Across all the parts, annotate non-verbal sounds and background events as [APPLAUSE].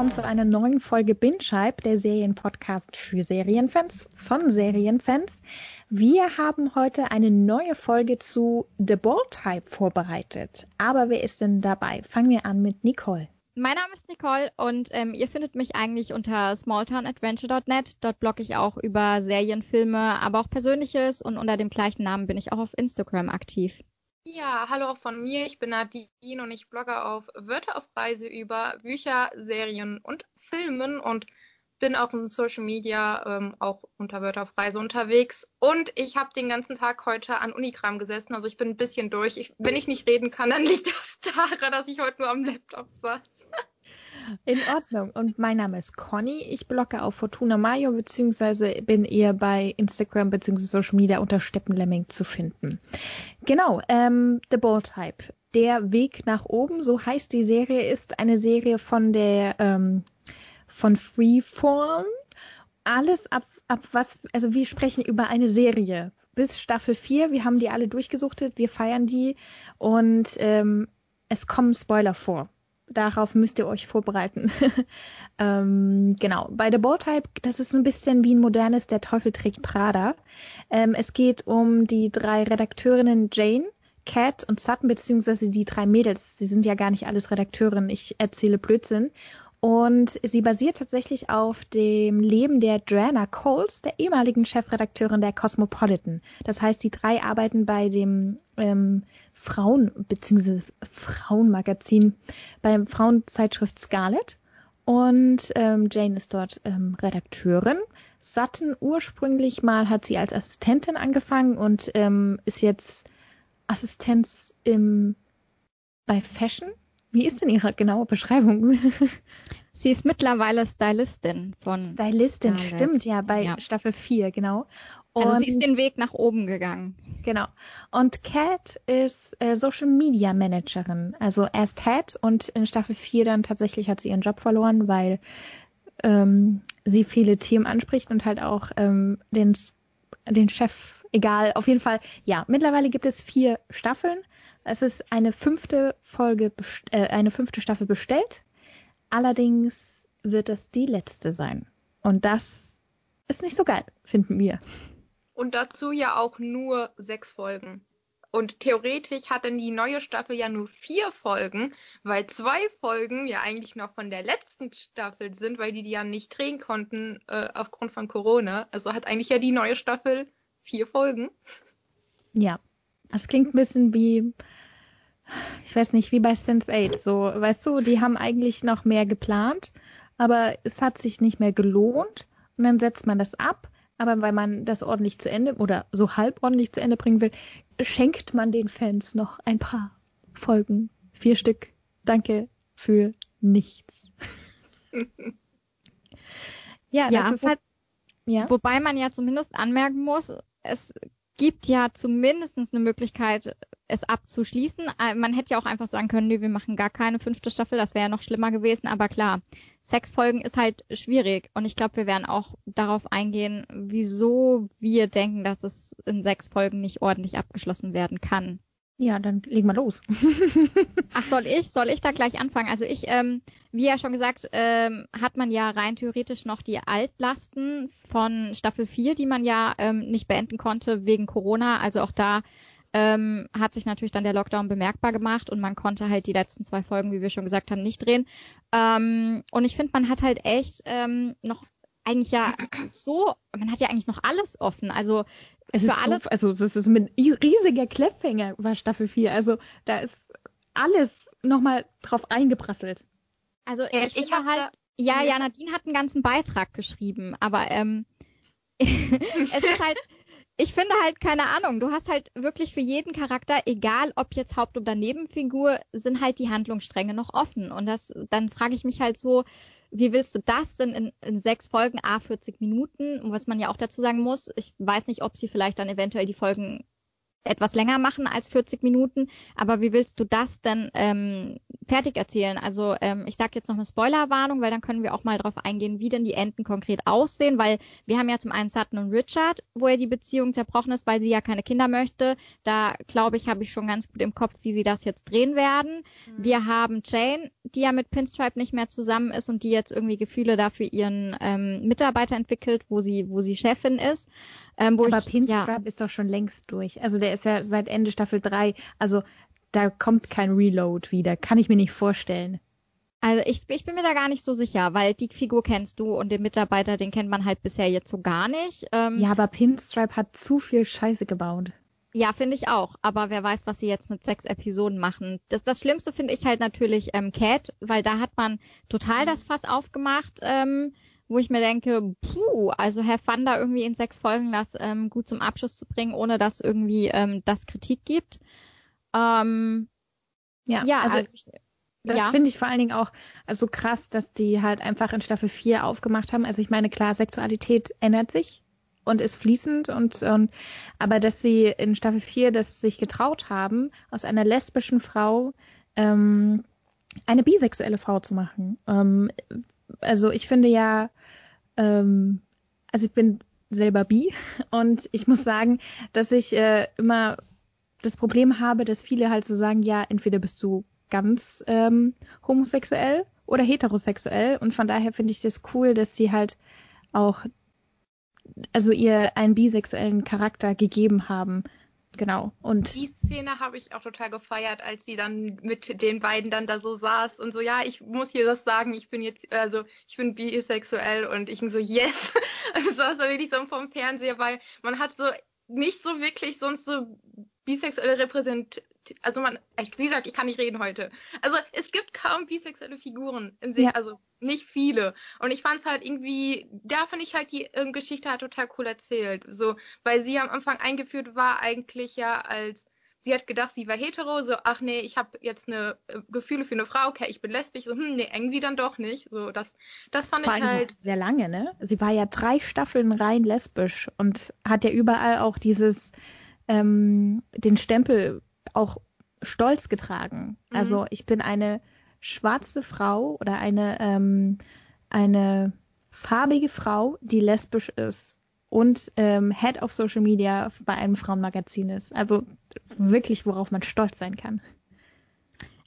willkommen zu einer neuen Folge Binge der Serienpodcast für Serienfans von Serienfans. Wir haben heute eine neue Folge zu The Bold Type vorbereitet. Aber wer ist denn dabei? Fangen wir an mit Nicole. Mein Name ist Nicole und ähm, ihr findet mich eigentlich unter smalltownadventure.net. Dort blogge ich auch über Serien, Filme, aber auch Persönliches und unter dem gleichen Namen bin ich auch auf Instagram aktiv. Ja, hallo auch von mir. Ich bin Nadine und ich blogge auf Wörter auf Reise über Bücher, Serien und Filmen und bin auch in Social Media ähm, auch unter Wörter auf Reise unterwegs. Und ich habe den ganzen Tag heute an Unikram gesessen. Also ich bin ein bisschen durch. Ich, wenn ich nicht reden kann, dann liegt das [LAUGHS] daran, dass ich heute nur am Laptop saß. In Ordnung. Und mein Name ist Conny. Ich blogge auf Fortuna Mayo beziehungsweise bin eher bei Instagram beziehungsweise Social Media unter Steppenlemming zu finden. Genau, ähm, The Ball Type. Der Weg nach oben, so heißt die Serie, ist eine Serie von der ähm, von Freeform. Alles ab, ab was, also wir sprechen über eine Serie bis Staffel 4. Wir haben die alle durchgesuchtet, wir feiern die und ähm, es kommen Spoiler vor darauf müsst ihr euch vorbereiten. [LAUGHS] ähm, genau. Bei The Ball Type, das ist ein bisschen wie ein modernes Der Teufel trägt Prada. Ähm, es geht um die drei Redakteurinnen Jane, Cat und Sutton, beziehungsweise die drei Mädels. Sie sind ja gar nicht alles Redakteurinnen. Ich erzähle Blödsinn. Und sie basiert tatsächlich auf dem Leben der Joanna Coles, der ehemaligen Chefredakteurin der Cosmopolitan. Das heißt, die drei arbeiten bei dem ähm, Frauen- bzw. Frauenmagazin, beim Frauenzeitschrift Scarlet. Und ähm, Jane ist dort ähm, Redakteurin. Sutton ursprünglich mal hat sie als Assistentin angefangen und ähm, ist jetzt Assistenz im bei Fashion wie ist denn Ihre genaue Beschreibung? [LAUGHS] Sie ist mittlerweile Stylistin von. Stylistin, Scarlett. stimmt, ja, bei ja. Staffel 4, genau. Und, also sie ist den Weg nach oben gegangen. Genau. Und Kat ist äh, Social Media Managerin. Also erst Head und in Staffel 4 dann tatsächlich hat sie ihren Job verloren, weil ähm, sie viele Themen anspricht und halt auch ähm, den, den Chef, egal, auf jeden Fall, ja, mittlerweile gibt es vier Staffeln es ist eine fünfte Folge, äh, eine fünfte Staffel bestellt. Allerdings wird das die letzte sein. Und das ist nicht so geil, finden wir. Und dazu ja auch nur sechs Folgen. Und theoretisch hat dann die neue Staffel ja nur vier Folgen, weil zwei Folgen ja eigentlich noch von der letzten Staffel sind, weil die die ja nicht drehen konnten äh, aufgrund von Corona. Also hat eigentlich ja die neue Staffel vier Folgen. Ja, das klingt ein bisschen wie, ich weiß nicht, wie bei Sense 8. So, weißt du, die haben eigentlich noch mehr geplant, aber es hat sich nicht mehr gelohnt und dann setzt man das ab. Aber weil man das ordentlich zu Ende oder so halb ordentlich zu Ende bringen will, schenkt man den Fans noch ein paar Folgen. Vier Stück. Danke für nichts. [LAUGHS] ja, ja, das ist halt. Ja. Wobei man ja zumindest anmerken muss, es gibt ja zumindest eine Möglichkeit, es abzuschließen. Äh, man hätte ja auch einfach sagen können, nee, wir machen gar keine fünfte Staffel, das wäre ja noch schlimmer gewesen. Aber klar, sechs Folgen ist halt schwierig. Und ich glaube, wir werden auch darauf eingehen, wieso wir denken, dass es in sechs Folgen nicht ordentlich abgeschlossen werden kann. Ja, dann legen wir los. [LAUGHS] Ach, soll ich? Soll ich da gleich anfangen? Also ich, ähm, wie ja schon gesagt, ähm, hat man ja rein theoretisch noch die Altlasten von Staffel 4, die man ja ähm, nicht beenden konnte wegen Corona. Also auch da ähm, hat sich natürlich dann der Lockdown bemerkbar gemacht und man konnte halt die letzten zwei Folgen, wie wir schon gesagt haben, nicht drehen. Ähm, und ich finde, man hat halt echt ähm, noch eigentlich ja so, man hat ja eigentlich noch alles offen. Also es für alle. So, also das ist mit riesiger Cliffhanger war Staffel 4. Also da ist alles nochmal drauf eingeprasselt. Also ich, ich, ich habe halt, ja, ja, Nadine hat einen ganzen Beitrag geschrieben, aber ähm, [LAUGHS] es ist halt, ich finde halt, keine Ahnung, du hast halt wirklich für jeden Charakter, egal ob jetzt Haupt- oder Nebenfigur, sind halt die Handlungsstränge noch offen. Und das, dann frage ich mich halt so, wie willst du das denn in, in sechs Folgen, a 40 Minuten? Was man ja auch dazu sagen muss, ich weiß nicht, ob sie vielleicht dann eventuell die Folgen etwas länger machen als 40 Minuten. Aber wie willst du das denn ähm, fertig erzählen? Also ähm, ich sage jetzt noch eine Spoilerwarnung, weil dann können wir auch mal darauf eingehen, wie denn die Enden konkret aussehen, weil wir haben ja zum einen Sutton und Richard, wo er die Beziehung zerbrochen ist, weil sie ja keine Kinder möchte. Da glaube ich, habe ich schon ganz gut im Kopf, wie sie das jetzt drehen werden. Mhm. Wir haben Jane, die ja mit Pinstripe nicht mehr zusammen ist und die jetzt irgendwie Gefühle dafür ihren ähm, Mitarbeiter entwickelt, wo sie, wo sie Chefin ist. Ähm, Aber ich, Pinstripe ja. ist doch schon längst durch. Also der ist ja seit Ende Staffel 3. Also da kommt kein Reload wieder. Kann ich mir nicht vorstellen. Also ich, ich bin mir da gar nicht so sicher, weil die Figur kennst du und den Mitarbeiter, den kennt man halt bisher jetzt so gar nicht. Ähm, ja, aber Pinstripe hat zu viel Scheiße gebaut. Ja, finde ich auch. Aber wer weiß, was sie jetzt mit sechs Episoden machen. Das, das Schlimmste finde ich halt natürlich ähm, Cat, weil da hat man total das Fass aufgemacht. Ähm, wo ich mir denke, puh, also Herr Fun da irgendwie in sechs Folgen das ähm, gut zum Abschluss zu bringen, ohne dass irgendwie ähm, das Kritik gibt. Ähm, ja, ja, also, also das ja. finde ich vor allen Dingen auch also krass, dass die halt einfach in Staffel 4 aufgemacht haben. Also ich meine, klar, Sexualität ändert sich und ist fließend und, und aber dass sie in Staffel 4 das sich getraut haben, aus einer lesbischen Frau ähm, eine bisexuelle Frau zu machen. Ähm, also ich finde ja, ähm, also ich bin selber bi [LAUGHS] und ich muss sagen, dass ich äh, immer das Problem habe, dass viele halt so sagen, ja, entweder bist du ganz ähm, homosexuell oder heterosexuell und von daher finde ich das cool, dass sie halt auch also ihr einen bisexuellen Charakter gegeben haben Genau. Und die Szene habe ich auch total gefeiert, als sie dann mit den beiden dann da so saß und so, ja, ich muss hier das sagen, ich bin jetzt, also ich bin bisexuell und ich so, yes. Also saß da wirklich so vom Fernseher, weil man hat so nicht so wirklich sonst so bisexuelle Repräsent also man, wie gesagt, ich kann nicht reden heute. Also es gibt kaum bisexuelle Figuren im See, ja. also nicht viele. Und ich fand es halt irgendwie, da finde ich halt die äh, Geschichte halt total cool erzählt. So, weil sie am Anfang eingeführt war eigentlich ja als sie hat gedacht, sie war hetero, so, ach nee, ich habe jetzt eine äh, Gefühle für eine Frau, okay, ich bin lesbisch, so, hm, nee, irgendwie dann doch nicht. So, das, das fand Vor ich halt. Sehr lange, ne? Sie war ja drei Staffeln rein lesbisch und hat ja überall auch dieses, ähm, den Stempel auch stolz getragen. Mhm. Also ich bin eine schwarze Frau oder eine, ähm, eine farbige Frau, die lesbisch ist und ähm, Head of Social Media bei einem Frauenmagazin ist. Also wirklich, worauf man stolz sein kann.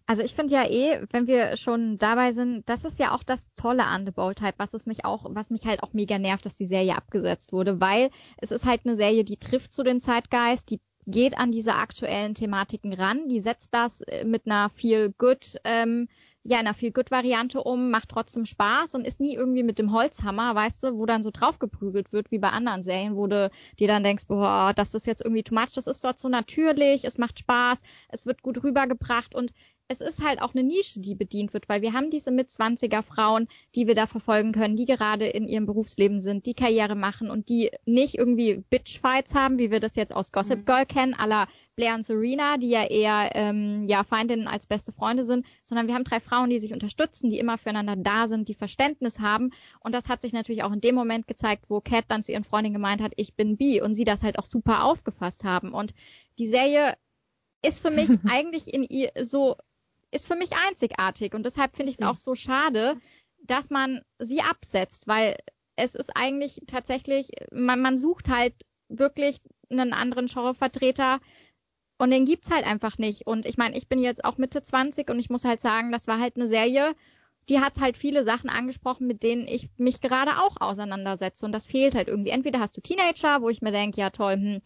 Also ich finde ja eh, wenn wir schon dabei sind, das ist ja auch das Tolle an The Bold Type, was es mich auch, was mich halt auch mega nervt, dass die Serie abgesetzt wurde, weil es ist halt eine Serie, die trifft zu den Zeitgeist, die geht an diese aktuellen Thematiken ran, die setzt das äh, mit einer viel good, ähm, ja, einer viel good Variante um, macht trotzdem Spaß und ist nie irgendwie mit dem Holzhammer, weißt du, wo dann so draufgeprügelt wird wie bei anderen Serien, wo du dir dann denkst, boah, das ist jetzt irgendwie too much, das ist dort so natürlich, es macht Spaß, es wird gut rübergebracht und es ist halt auch eine Nische, die bedient wird, weil wir haben diese mit 20er Frauen, die wir da verfolgen können, die gerade in ihrem Berufsleben sind, die Karriere machen und die nicht irgendwie Bitchfights haben, wie wir das jetzt aus Gossip mhm. Girl kennen, aller Blair und Serena, die ja eher ähm, ja Freundinnen als beste Freunde sind, sondern wir haben drei Frauen, die sich unterstützen, die immer füreinander da sind, die Verständnis haben und das hat sich natürlich auch in dem Moment gezeigt, wo Kat dann zu ihren Freundinnen gemeint hat, ich bin bi und sie das halt auch super aufgefasst haben und die Serie ist für mich [LAUGHS] eigentlich in ihr so ist für mich einzigartig und deshalb finde ich es auch so schade, dass man sie absetzt, weil es ist eigentlich tatsächlich, man, man sucht halt wirklich einen anderen Genrevertreter und den gibt's halt einfach nicht. Und ich meine, ich bin jetzt auch Mitte 20 und ich muss halt sagen, das war halt eine Serie, die hat halt viele Sachen angesprochen, mit denen ich mich gerade auch auseinandersetze. Und das fehlt halt irgendwie. Entweder hast du Teenager, wo ich mir denke, ja toll, hm,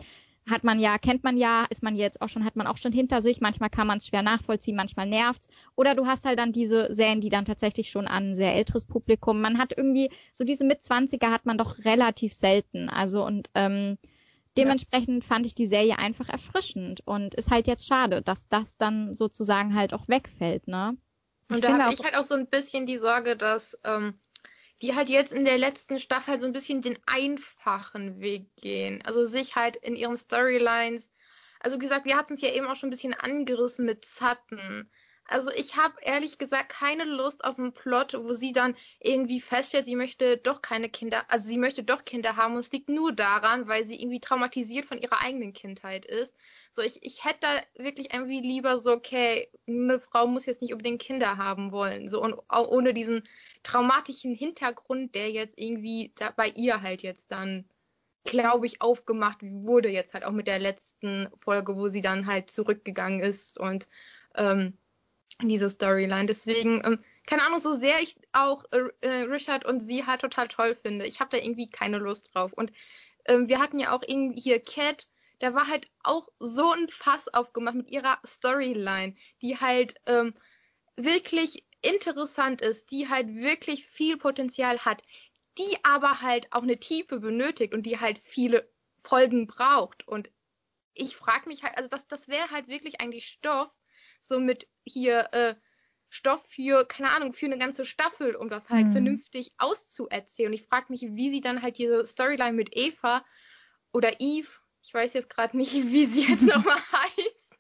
hat man ja, kennt man ja, ist man jetzt auch schon, hat man auch schon hinter sich. Manchmal kann man es schwer nachvollziehen, manchmal nervt's. Oder du hast halt dann diese Serien, die dann tatsächlich schon an ein sehr älteres Publikum. Man hat irgendwie so diese Mitzwanziger hat man doch relativ selten. Also und ähm, dementsprechend ja. fand ich die Serie einfach erfrischend und ist halt jetzt schade, dass das dann sozusagen halt auch wegfällt, ne? Und ich da habe ich halt auch so ein bisschen die Sorge, dass ähm, die halt jetzt in der letzten Staffel halt so ein bisschen den einfachen Weg gehen. Also sich halt in ihren Storylines, also gesagt, wir hatten es ja eben auch schon ein bisschen angerissen mit Sutton. Also ich habe ehrlich gesagt keine Lust auf einen Plot, wo sie dann irgendwie feststellt, sie möchte doch keine Kinder, also sie möchte doch Kinder haben und es liegt nur daran, weil sie irgendwie traumatisiert von ihrer eigenen Kindheit ist. So, ich, ich hätte da wirklich irgendwie lieber so, okay, eine Frau muss jetzt nicht unbedingt Kinder haben wollen. So, und ohne diesen traumatischen Hintergrund, der jetzt irgendwie bei ihr halt jetzt dann, glaube ich, aufgemacht wurde, jetzt halt auch mit der letzten Folge, wo sie dann halt zurückgegangen ist und ähm, diese Storyline. Deswegen, ähm, keine Ahnung, so sehr ich auch äh, äh, Richard und sie halt total toll finde. Ich habe da irgendwie keine Lust drauf. Und ähm, wir hatten ja auch irgendwie hier Cat, da war halt auch so ein Fass aufgemacht mit ihrer Storyline, die halt ähm, wirklich interessant ist, die halt wirklich viel Potenzial hat, die aber halt auch eine Tiefe benötigt und die halt viele Folgen braucht. Und ich frage mich halt, also das, das wäre halt wirklich eigentlich Stoff, so mit hier äh, Stoff für, keine Ahnung, für eine ganze Staffel, um das halt mhm. vernünftig auszuerzählen. Und ich frage mich, wie sie dann halt diese Storyline mit Eva oder Eve, ich weiß jetzt gerade nicht, [LAUGHS] wie sie jetzt [LAUGHS] nochmal heißt,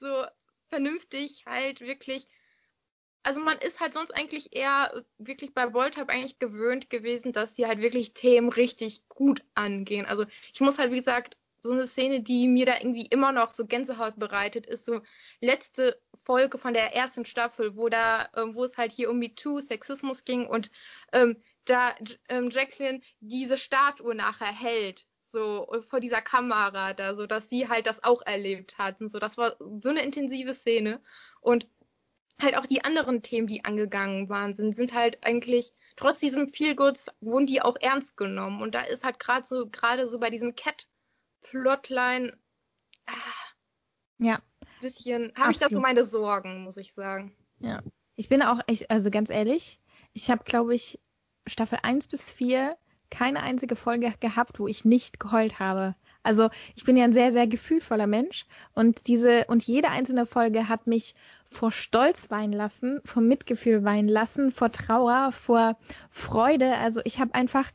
so vernünftig halt wirklich. Also man ist halt sonst eigentlich eher wirklich bei Voltab eigentlich gewöhnt gewesen, dass sie halt wirklich Themen richtig gut angehen. Also ich muss halt, wie gesagt, so eine Szene, die mir da irgendwie immer noch so Gänsehaut bereitet, ist so letzte Folge von der ersten Staffel, wo da, ähm, wo es halt hier um MeToo, Sexismus ging und ähm, da ähm, Jacqueline diese Statue nachher hält, so vor dieser Kamera da, so dass sie halt das auch erlebt hatten. So, das war so eine intensive Szene und halt auch die anderen Themen, die angegangen waren, sind, sind halt eigentlich trotz diesem Feelgoods wurden die auch ernst genommen und da ist halt gerade so gerade so bei diesem Cat Plotline. Ah, ja. Bisschen, habe ich da so meine Sorgen, muss ich sagen. Ja. Ich bin auch echt, also ganz ehrlich, ich habe, glaube ich, Staffel 1 bis 4 keine einzige Folge gehabt, wo ich nicht geheult habe. Also ich bin ja ein sehr, sehr gefühlvoller Mensch und diese und jede einzelne Folge hat mich vor Stolz weinen lassen, vor Mitgefühl weinen lassen, vor Trauer, vor Freude. Also ich habe einfach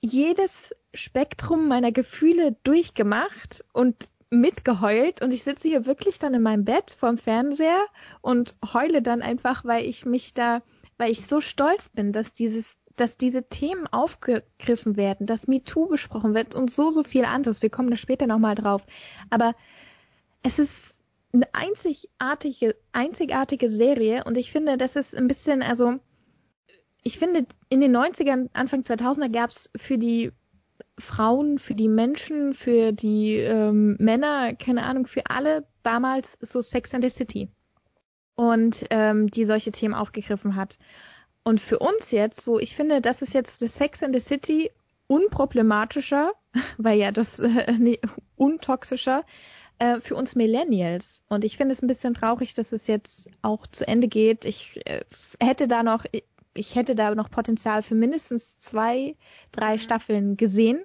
jedes Spektrum meiner Gefühle durchgemacht und mitgeheult und ich sitze hier wirklich dann in meinem Bett vorm Fernseher und heule dann einfach, weil ich mich da, weil ich so stolz bin, dass dieses, dass diese Themen aufgegriffen werden, dass MeToo besprochen wird und so, so viel anderes. Wir kommen da später nochmal drauf. Aber es ist eine einzigartige, einzigartige Serie und ich finde, das ist ein bisschen, also, ich finde, in den 90ern, Anfang 2000er gab es für die Frauen, für die Menschen, für die ähm, Männer, keine Ahnung, für alle damals so Sex and the City. Und ähm, die solche Themen aufgegriffen hat. Und für uns jetzt, so, ich finde, das ist jetzt das Sex and the City unproblematischer, [LAUGHS] weil ja das äh, nee, untoxischer äh, für uns Millennials. Und ich finde es ein bisschen traurig, dass es jetzt auch zu Ende geht. Ich äh, hätte da noch, ich hätte da noch Potenzial für mindestens zwei, drei mhm. Staffeln gesehen.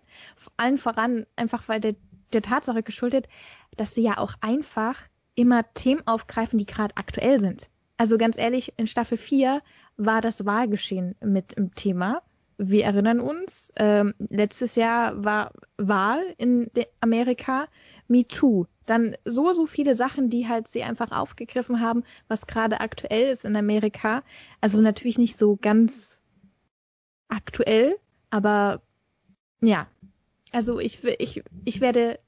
Allen voran einfach weil der, der Tatsache geschuldet, dass sie ja auch einfach immer Themen aufgreifen, die gerade aktuell sind. Also ganz ehrlich, in Staffel 4 war das Wahlgeschehen mit im Thema. Wir erinnern uns, ähm, letztes Jahr war Wahl in Amerika, Me Too dann so, so viele Sachen, die halt sie einfach aufgegriffen haben, was gerade aktuell ist in Amerika. Also natürlich nicht so ganz aktuell, aber ja. Also ich, ich, ich werde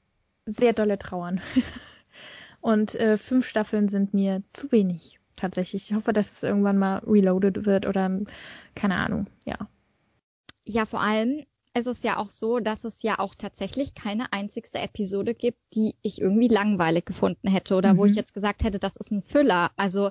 sehr dolle trauern. [LAUGHS] Und äh, fünf Staffeln sind mir zu wenig, tatsächlich. Ich hoffe, dass es irgendwann mal reloaded wird oder keine Ahnung, ja. Ja, vor allem, es ist ja auch so, dass es ja auch tatsächlich keine einzigste Episode gibt, die ich irgendwie langweilig gefunden hätte oder mhm. wo ich mhm. jetzt gesagt hätte, das ist ein Füller. Also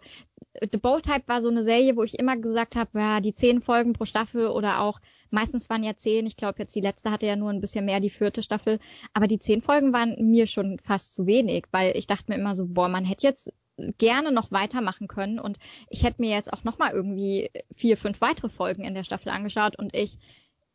The Bold Type war so eine Serie, wo ich immer gesagt habe, ja, die zehn Folgen pro Staffel oder auch meistens waren ja zehn. Ich glaube, jetzt die letzte hatte ja nur ein bisschen mehr, die vierte Staffel. Aber die zehn Folgen waren mir schon fast zu wenig, weil ich dachte mir immer so, boah, man hätte jetzt gerne noch weitermachen können und ich hätte mir jetzt auch noch mal irgendwie vier, fünf weitere Folgen in der Staffel angeschaut und ich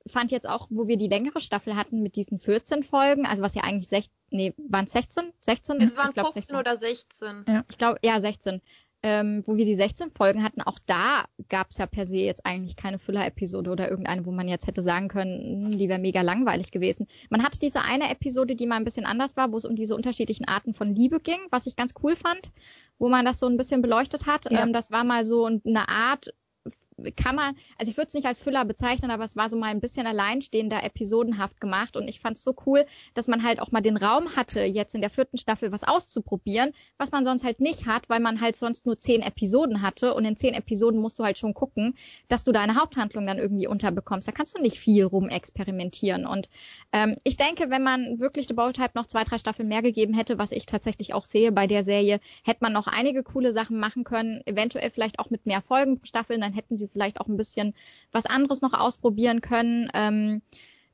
fand jetzt auch, wo wir die längere Staffel hatten mit diesen 14 Folgen, also was ja eigentlich 16, nee, waren es 16? 16? Es waren glaub, 15 16. oder 16. Ja. Ich glaube, ja, 16. ähm, wo wir die 16 Folgen hatten, auch da gab es ja per se jetzt eigentlich keine Füller-Episode oder irgendeine, wo man jetzt hätte sagen können, hm, die wäre mega langweilig gewesen. Man hatte diese eine Episode, die mal ein bisschen anders war, wo es um diese unterschiedlichen Arten von Liebe ging, was ich ganz cool fand, wo man das so ein bisschen beleuchtet hat. Ja. Ähm, das war mal so eine Art kann man, also ich würde es nicht als Füller bezeichnen, aber es war so mal ein bisschen alleinstehender, episodenhaft gemacht. Und ich fand es so cool, dass man halt auch mal den Raum hatte, jetzt in der vierten Staffel was auszuprobieren, was man sonst halt nicht hat, weil man halt sonst nur zehn Episoden hatte. Und in zehn Episoden musst du halt schon gucken, dass du deine Haupthandlung dann irgendwie unterbekommst. Da kannst du nicht viel rumexperimentieren. Und ähm, ich denke, wenn man wirklich The Bold Type noch zwei, drei Staffeln mehr gegeben hätte, was ich tatsächlich auch sehe bei der Serie, hätte man noch einige coole Sachen machen können, eventuell vielleicht auch mit mehr Folgen pro Staffel, dann hätten sie vielleicht auch ein bisschen was anderes noch ausprobieren können. Ähm,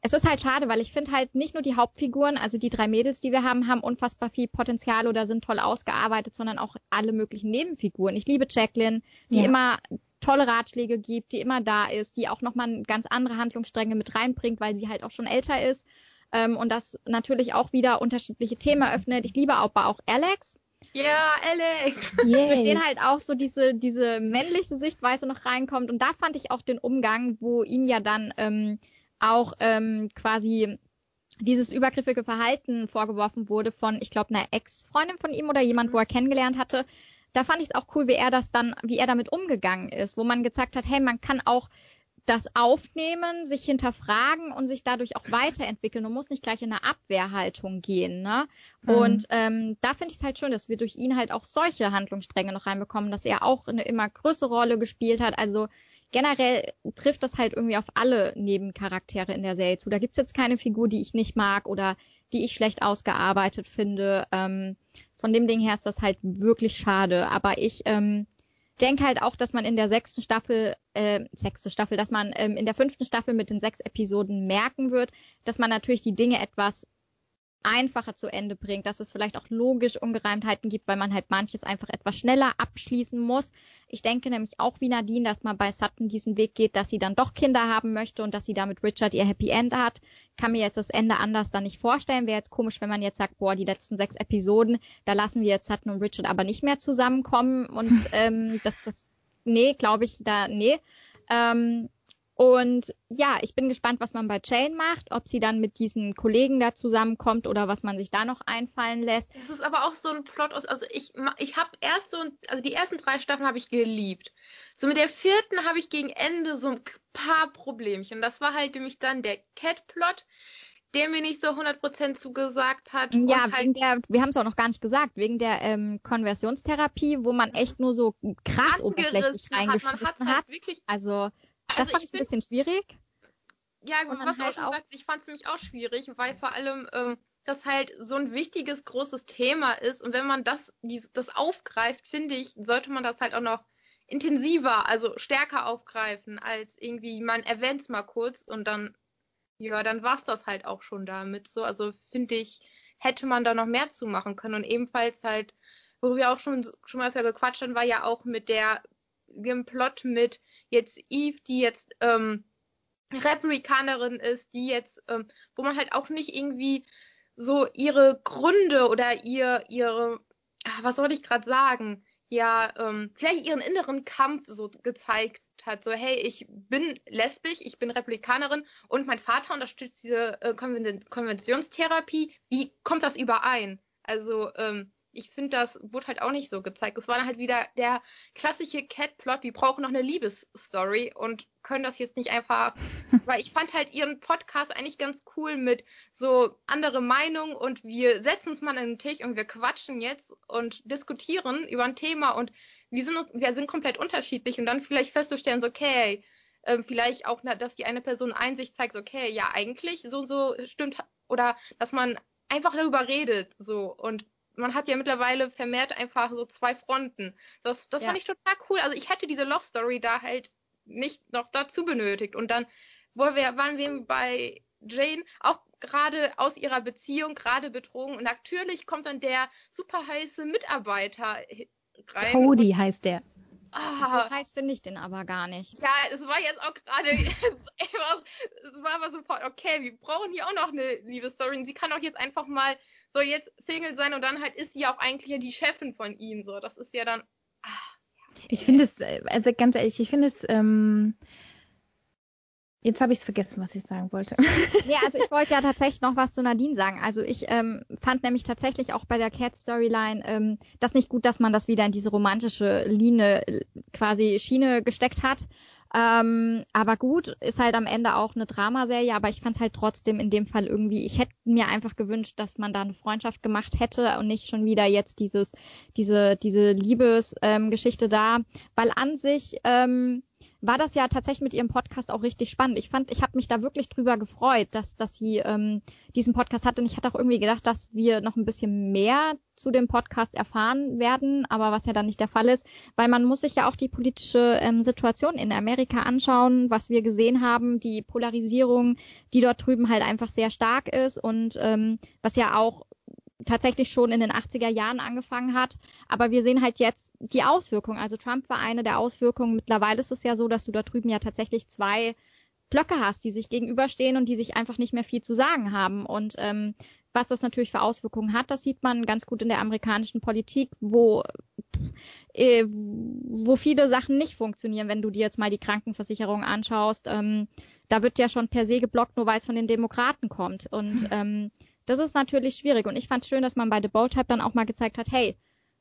es ist halt schade, weil ich finde halt nicht nur die Hauptfiguren, also die drei Mädels, die wir haben, haben unfassbar viel Potenzial oder sind toll ausgearbeitet, sondern auch alle möglichen Nebenfiguren. Ich liebe Jacqueline, die ja. immer tolle Ratschläge gibt, die immer da ist, die auch nochmal ganz andere Handlungsstränge mit reinbringt, weil sie halt auch schon älter ist. Ähm, und das natürlich auch wieder unterschiedliche Themen eröffnet. Ich liebe aber auch Alex, ja, Alex. Yay. Durch den halt auch so diese, diese männliche Sichtweise noch reinkommt. Und da fand ich auch den Umgang, wo ihm ja dann ähm, auch ähm, quasi dieses übergriffige Verhalten vorgeworfen wurde von, ich glaube, einer Ex-Freundin von ihm oder jemand, wo er kennengelernt hatte. Da fand ich es auch cool, wie er das dann, wie er damit umgegangen ist, wo man gezeigt hat, hey, man kann auch das Aufnehmen, sich hinterfragen und sich dadurch auch weiterentwickeln und muss nicht gleich in eine Abwehrhaltung gehen. Ne? Mhm. Und ähm, da finde ich es halt schön, dass wir durch ihn halt auch solche Handlungsstränge noch reinbekommen, dass er auch eine immer größere Rolle gespielt hat. Also generell trifft das halt irgendwie auf alle Nebencharaktere in der Serie zu. Da gibt's jetzt keine Figur, die ich nicht mag oder die ich schlecht ausgearbeitet finde. Ähm, von dem Ding her ist das halt wirklich schade. Aber ich ähm, denke halt auch, dass man in der sechsten Staffel, äh, sechste Staffel, dass man ähm, in der fünften Staffel mit den sechs Episoden merken wird, dass man natürlich die Dinge etwas einfacher zu Ende bringt, dass es vielleicht auch logisch Ungereimtheiten gibt, weil man halt manches einfach etwas schneller abschließen muss. Ich denke nämlich auch wie Nadine, dass man bei Sutton diesen Weg geht, dass sie dann doch Kinder haben möchte und dass sie damit Richard ihr Happy End hat. Kann mir jetzt das Ende anders dann nicht vorstellen. Wäre jetzt komisch, wenn man jetzt sagt, boah, die letzten sechs Episoden, da lassen wir jetzt Sutton und Richard aber nicht mehr zusammenkommen und [LAUGHS] ähm, das, das, nee, glaube ich, da, nee. Ähm, und ja, ich bin gespannt, was man bei Jane macht, ob sie dann mit diesen Kollegen da zusammenkommt oder was man sich da noch einfallen lässt. Das ist aber auch so ein Plot aus, also ich, ich habe erste und, also die ersten drei Staffeln habe ich geliebt. So mit der vierten habe ich gegen Ende so ein paar Problemchen. Das war halt nämlich dann der Cat-Plot, der mir nicht so 100% zugesagt hat. Ja, halt wegen der, wir haben es auch noch gar nicht gesagt, wegen der ähm, Konversionstherapie, wo man echt nur so krass oberflächlich reingeschmissen hat. hat. Halt also das also fand ich ein bisschen schwierig. Ja, gut, was du halt auch schon sagst, ich fand es nämlich auch schwierig, weil vor allem ähm, das halt so ein wichtiges, großes Thema ist. Und wenn man das, die, das aufgreift, finde ich, sollte man das halt auch noch intensiver, also stärker aufgreifen, als irgendwie, man erwähnt es mal kurz und dann, ja, dann war es das halt auch schon damit. So, also finde ich, hätte man da noch mehr zu machen können. Und ebenfalls halt, worüber wir auch schon, schon mal gequatscht haben, war ja auch mit der, dem Plot mit, jetzt Eve, die jetzt ähm, Republikanerin ist, die jetzt, ähm, wo man halt auch nicht irgendwie so ihre Gründe oder ihr, ihre, ach, was soll ich gerade sagen, ja, ähm, vielleicht ihren inneren Kampf so gezeigt hat. So, hey, ich bin lesbisch, ich bin Republikanerin und mein Vater unterstützt diese äh, Konven Konventionstherapie. Wie kommt das überein? Also, ähm, ich finde, das wurde halt auch nicht so gezeigt. Es war halt wieder der klassische Cat-Plot, wir brauchen noch eine Liebesstory und können das jetzt nicht einfach, [LAUGHS] weil ich fand halt ihren Podcast eigentlich ganz cool mit so andere Meinungen und wir setzen uns mal an den Tisch und wir quatschen jetzt und diskutieren über ein Thema und wir sind uns, wir sind komplett unterschiedlich und dann vielleicht festzustellen, so, okay, äh, vielleicht auch, dass die eine Person Einsicht zeigt, so, okay, ja, eigentlich so und so stimmt oder dass man einfach darüber redet, so und man hat ja mittlerweile vermehrt einfach so zwei Fronten. Das, das ja. fand ich total cool. Also ich hätte diese Love Story da halt nicht noch dazu benötigt. Und dann wo wir, waren wir bei Jane auch gerade aus ihrer Beziehung, gerade betrogen. Und natürlich kommt dann der super heiße Mitarbeiter rein. Cody heißt der. Ah, so heißt finde ich den aber gar nicht. Ja, es war jetzt auch gerade, [LAUGHS] es war aber sofort, okay, wir brauchen hier auch noch eine Liebesstory. Und sie kann auch jetzt einfach mal so jetzt Single sein und dann halt ist sie auch eigentlich ja die Chefin von ihm. So, das ist ja dann. Ah. Ich finde es, also ganz ehrlich, ich finde es, ähm, Jetzt habe ich es vergessen, was ich sagen wollte. [LAUGHS] nee, also ich wollte ja tatsächlich noch was zu Nadine sagen. Also ich ähm, fand nämlich tatsächlich auch bei der Cat-Storyline ähm, das nicht gut, dass man das wieder in diese romantische Linie äh, quasi Schiene gesteckt hat. Ähm, aber gut, ist halt am Ende auch eine Dramaserie, aber ich fand halt trotzdem in dem Fall irgendwie, ich hätte mir einfach gewünscht, dass man da eine Freundschaft gemacht hätte und nicht schon wieder jetzt dieses, diese, diese Liebesgeschichte ähm, da, weil an sich ähm, war das ja tatsächlich mit ihrem Podcast auch richtig spannend. Ich fand, ich habe mich da wirklich drüber gefreut, dass, dass sie ähm, diesen Podcast hatte. Und ich hatte auch irgendwie gedacht, dass wir noch ein bisschen mehr zu dem Podcast erfahren werden, aber was ja dann nicht der Fall ist, weil man muss sich ja auch die politische ähm, Situation in Amerika anschauen, was wir gesehen haben, die Polarisierung, die dort drüben halt einfach sehr stark ist und ähm, was ja auch tatsächlich schon in den 80er Jahren angefangen hat. Aber wir sehen halt jetzt die Auswirkungen. Also Trump war eine der Auswirkungen. Mittlerweile ist es ja so, dass du da drüben ja tatsächlich zwei Blöcke hast, die sich gegenüberstehen und die sich einfach nicht mehr viel zu sagen haben. Und ähm, was das natürlich für Auswirkungen hat, das sieht man ganz gut in der amerikanischen Politik, wo, äh, wo viele Sachen nicht funktionieren, wenn du dir jetzt mal die Krankenversicherung anschaust. Ähm, da wird ja schon per se geblockt, nur weil es von den Demokraten kommt. Und ähm, das ist natürlich schwierig. Und ich fand schön, dass man bei The Bold Type dann auch mal gezeigt hat, hey,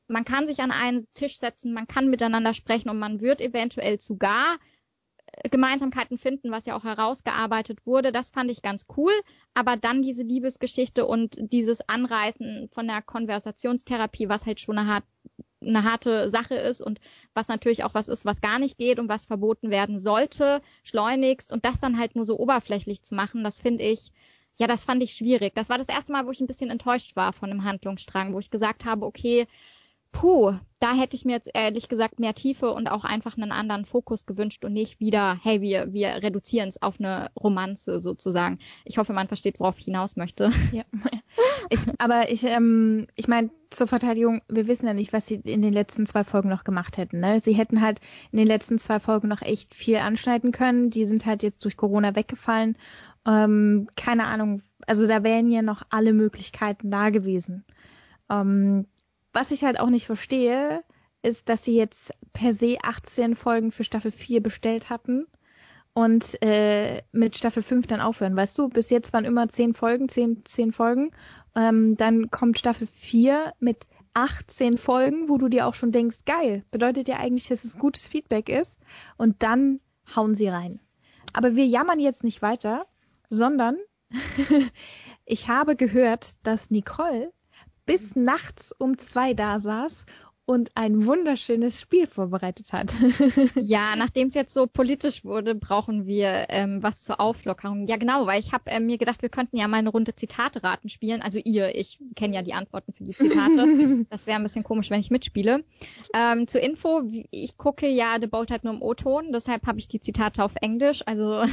man kann sich an einen Tisch setzen, man kann miteinander sprechen und man wird eventuell sogar äh, Gemeinsamkeiten finden, was ja auch herausgearbeitet wurde. Das fand ich ganz cool. Aber dann diese Liebesgeschichte und dieses Anreißen von der Konversationstherapie, was halt schon eine, hart, eine harte Sache ist und was natürlich auch was ist, was gar nicht geht und was verboten werden sollte, schleunigst und das dann halt nur so oberflächlich zu machen, das finde ich ja, das fand ich schwierig. Das war das erste Mal, wo ich ein bisschen enttäuscht war von einem Handlungsstrang, wo ich gesagt habe, okay, puh, da hätte ich mir jetzt ehrlich gesagt mehr Tiefe und auch einfach einen anderen Fokus gewünscht und nicht wieder, hey, wir, wir reduzieren es auf eine Romanze sozusagen. Ich hoffe, man versteht, worauf ich hinaus möchte. Ja. Ich, aber ich, ähm, ich meine, zur Verteidigung, wir wissen ja nicht, was sie in den letzten zwei Folgen noch gemacht hätten. Ne? Sie hätten halt in den letzten zwei Folgen noch echt viel anschneiden können. Die sind halt jetzt durch Corona weggefallen ähm, keine Ahnung, also da wären ja noch alle Möglichkeiten da gewesen. Ähm, was ich halt auch nicht verstehe, ist, dass sie jetzt per se 18 Folgen für Staffel 4 bestellt hatten und äh, mit Staffel 5 dann aufhören. Weißt du, bis jetzt waren immer 10 Folgen, 10, 10 Folgen. Ähm, dann kommt Staffel 4 mit 18 Folgen, wo du dir auch schon denkst, geil, bedeutet ja eigentlich, dass es gutes Feedback ist. Und dann hauen sie rein. Aber wir jammern jetzt nicht weiter, sondern [LAUGHS] ich habe gehört, dass Nicole bis nachts um zwei da saß und ein wunderschönes Spiel vorbereitet hat. [LAUGHS] ja, nachdem es jetzt so politisch wurde, brauchen wir ähm, was zur Auflockerung. Ja, genau, weil ich habe ähm, mir gedacht, wir könnten ja mal eine Runde Zitate-Raten spielen. Also ihr, ich kenne ja die Antworten für die Zitate. [LAUGHS] das wäre ein bisschen komisch, wenn ich mitspiele. Ähm, zur Info, ich gucke ja The Bold Type nur im O-Ton, deshalb habe ich die Zitate auf Englisch. Also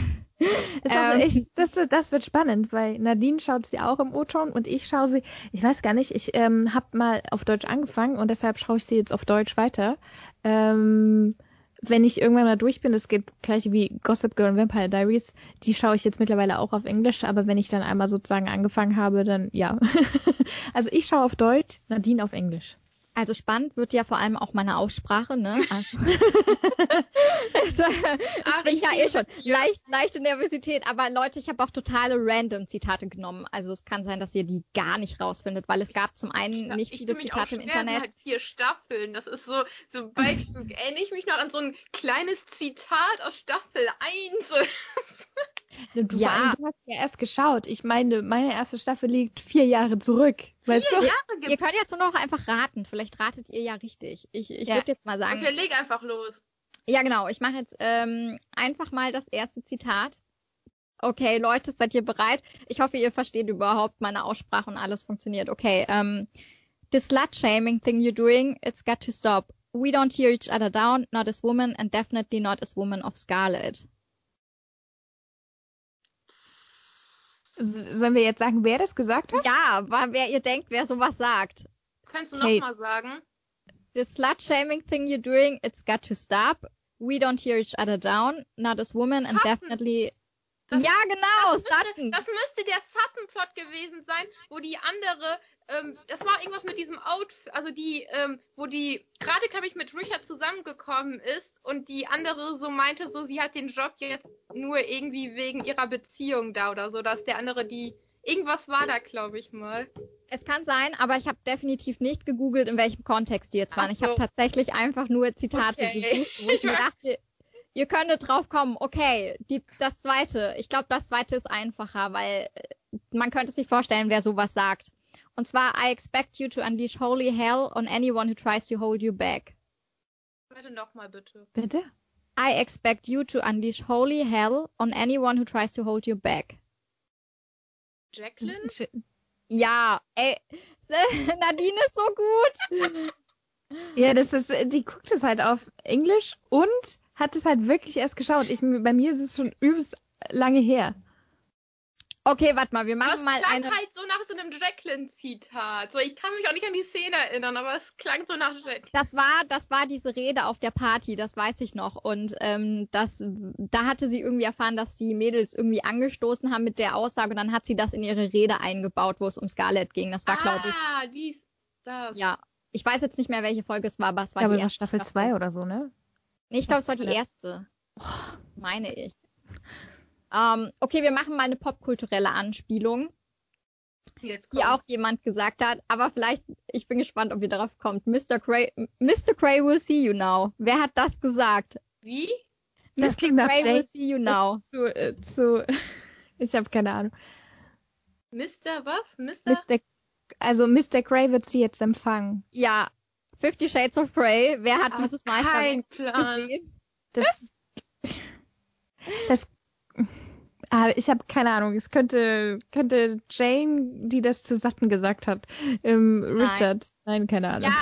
ähm, echt, das, das wird spannend, weil Nadine schaut sie auch im O-Ton und ich schaue sie, ich weiß gar nicht, ich ähm, habe mal auf Deutsch angefangen und deshalb schaue ich sie jetzt auf Deutsch weiter. Ähm, wenn ich irgendwann mal durch bin, das geht gleich wie Gossip Girl und Vampire Diaries, die schaue ich jetzt mittlerweile auch auf Englisch, aber wenn ich dann einmal sozusagen angefangen habe, dann ja. [LAUGHS] also ich schaue auf Deutsch, Nadine auf Englisch. Also spannend wird ja vor allem auch meine Aussprache, ne? Also, [LAUGHS] [LAUGHS] also ich bin ja eh schon [LAUGHS] leicht, leichte Nervosität, aber Leute, ich habe auch totale random Zitate genommen. Also es kann sein, dass ihr die gar nicht rausfindet, weil es gab zum einen nicht ich viele Zitate im Internet. Halt vier Staffeln, das ist so, so bei, erinnere ich mich noch an so ein kleines Zitat aus Staffel 1. Du, ja. du hast ja erst geschaut. Ich meine, meine erste Staffel liegt vier Jahre zurück. Weißt vier du? Jahre gibt's. Ihr könnt jetzt nur noch einfach raten. Vielleicht ratet ihr ja richtig. Ich, ich ja. würde jetzt mal sagen. Okay, leg einfach los. Ja, genau. Ich mache jetzt ähm, einfach mal das erste Zitat. Okay, Leute, seid ihr bereit? Ich hoffe, ihr versteht überhaupt meine Aussprache und alles funktioniert. Okay, ähm, the slut-shaming thing you're doing, it's got to stop. We don't tear each other down, not as women and definitely not as women of Scarlet. Sollen wir jetzt sagen, wer das gesagt hat? Ja, wer ihr denkt, wer sowas sagt. Kannst du nochmal sagen? The slut-shaming thing you're doing, it's got to stop. We don't tear each other down, not as women Sutton. and definitely... Das, ja, genau, das müsste, das müsste der Sutton-Plot gewesen sein, wo die andere ähm, das war irgendwas mit diesem Outfit, also die, ähm, wo die gerade, glaube ich, mit Richard zusammengekommen ist und die andere so meinte, so sie hat den Job jetzt nur irgendwie wegen ihrer Beziehung da oder so, dass der andere die, irgendwas war da, glaube ich mal. Es kann sein, aber ich habe definitiv nicht gegoogelt, in welchem Kontext die jetzt waren. Ach Ich habe so. tatsächlich einfach nur Zitate Okay. gesucht, wo [LAUGHS] ich mir dachte, ihr könntet drauf kommen, okay, die, das zweite. Ich glaube, das zweite ist einfacher, weil äh, man könnte sich vorstellen, wer sowas sagt. Und zwar, I expect you to unleash holy hell on anyone who tries to hold you back. Warte nochmal bitte. Bitte? I expect you to unleash holy hell on anyone who tries to hold you back. Jacqueline? Ja, ey, [LAUGHS] Nadine ist so gut. Ja, das ist, die guckt es halt auf Englisch und hat es halt wirklich erst geschaut. Ich, bei mir ist es schon übelst lange her. Okay, warte mal, wir Das machen mal klang eine. halt so nach so einem Jacqueline-Zitat. So, ich kann mich auch nicht an die Szene erinnern, aber es klang so nach Jacqueline. Das war, das war diese Rede auf der Party, das weiß ich noch. Und ähm, das, da hatte sie irgendwie erfahren, dass die Mädels irgendwie angestoßen haben mit der Aussage und dann hat sie das in ihre Rede eingebaut, wo es um Scarlett ging. Das war, glaube ich, Ah, dies, das. ja. Ich weiß jetzt nicht mehr, welche Folge es war, aber es Ich war glaube, die das war erste Staffel 2 oder so, ne? Nee, ich glaube, es war die erste. Meine ich. Ähm, okay, wir machen mal eine popkulturelle Anspielung, Jetzt die auch jemand gesagt hat, aber vielleicht, ich bin gespannt, ob ihr darauf kommt. Mr. Cray, Mr. Cray will see you now. Wer hat das gesagt? Wie? Das Mr. klingt nach Cray will see you now. Zu, äh, zu, [LAUGHS] ich habe keine Ahnung. Mr. was? Mr. Mr. Also Mr. Gray wird sie jetzt empfangen. Ja, Fifty Shades of Grey. Wer hat Ah, dieses Meister kein Plan. gesehen? Das, das, ah, ich habe keine Ahnung. Es könnte, könnte Jane, die das zu Satten gesagt hat, ähm, Richard. Nein, keine Ahnung. Ja.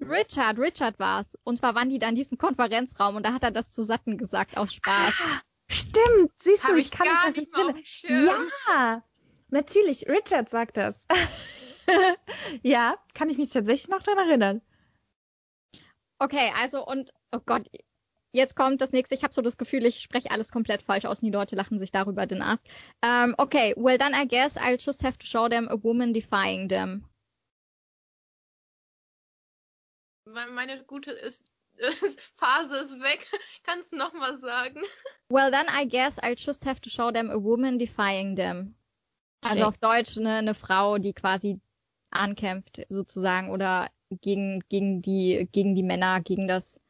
Richard, Richard war's. Und zwar waren die da in diesem Konferenzraum und da hat er das zu Satten gesagt aus Spaß. Stimmt, siehst du, Habe ich ich kann gar mich nicht mal erinnern. Ja, natürlich, Richard sagt das. [LAUGHS] ja, kann ich mich tatsächlich noch daran erinnern. Okay, also und oh Gott, jetzt kommt das nächste. Ich habe so das Gefühl, ich spreche alles komplett falsch aus und die Leute lachen sich darüber den Ast. Ähm, okay, well then I guess I'll just have to show them a woman defying them. Me- Meine gute ist, [LAUGHS] Phase ist weg. [LAUGHS] Kannst du nochmal sagen? [LAUGHS] Well then I guess I'll just have to show them a woman defying them. Also Okay. auf Deutsch eine, eine Frau, die quasi ankämpft sozusagen oder gegen gegen die gegen die Männer, gegen das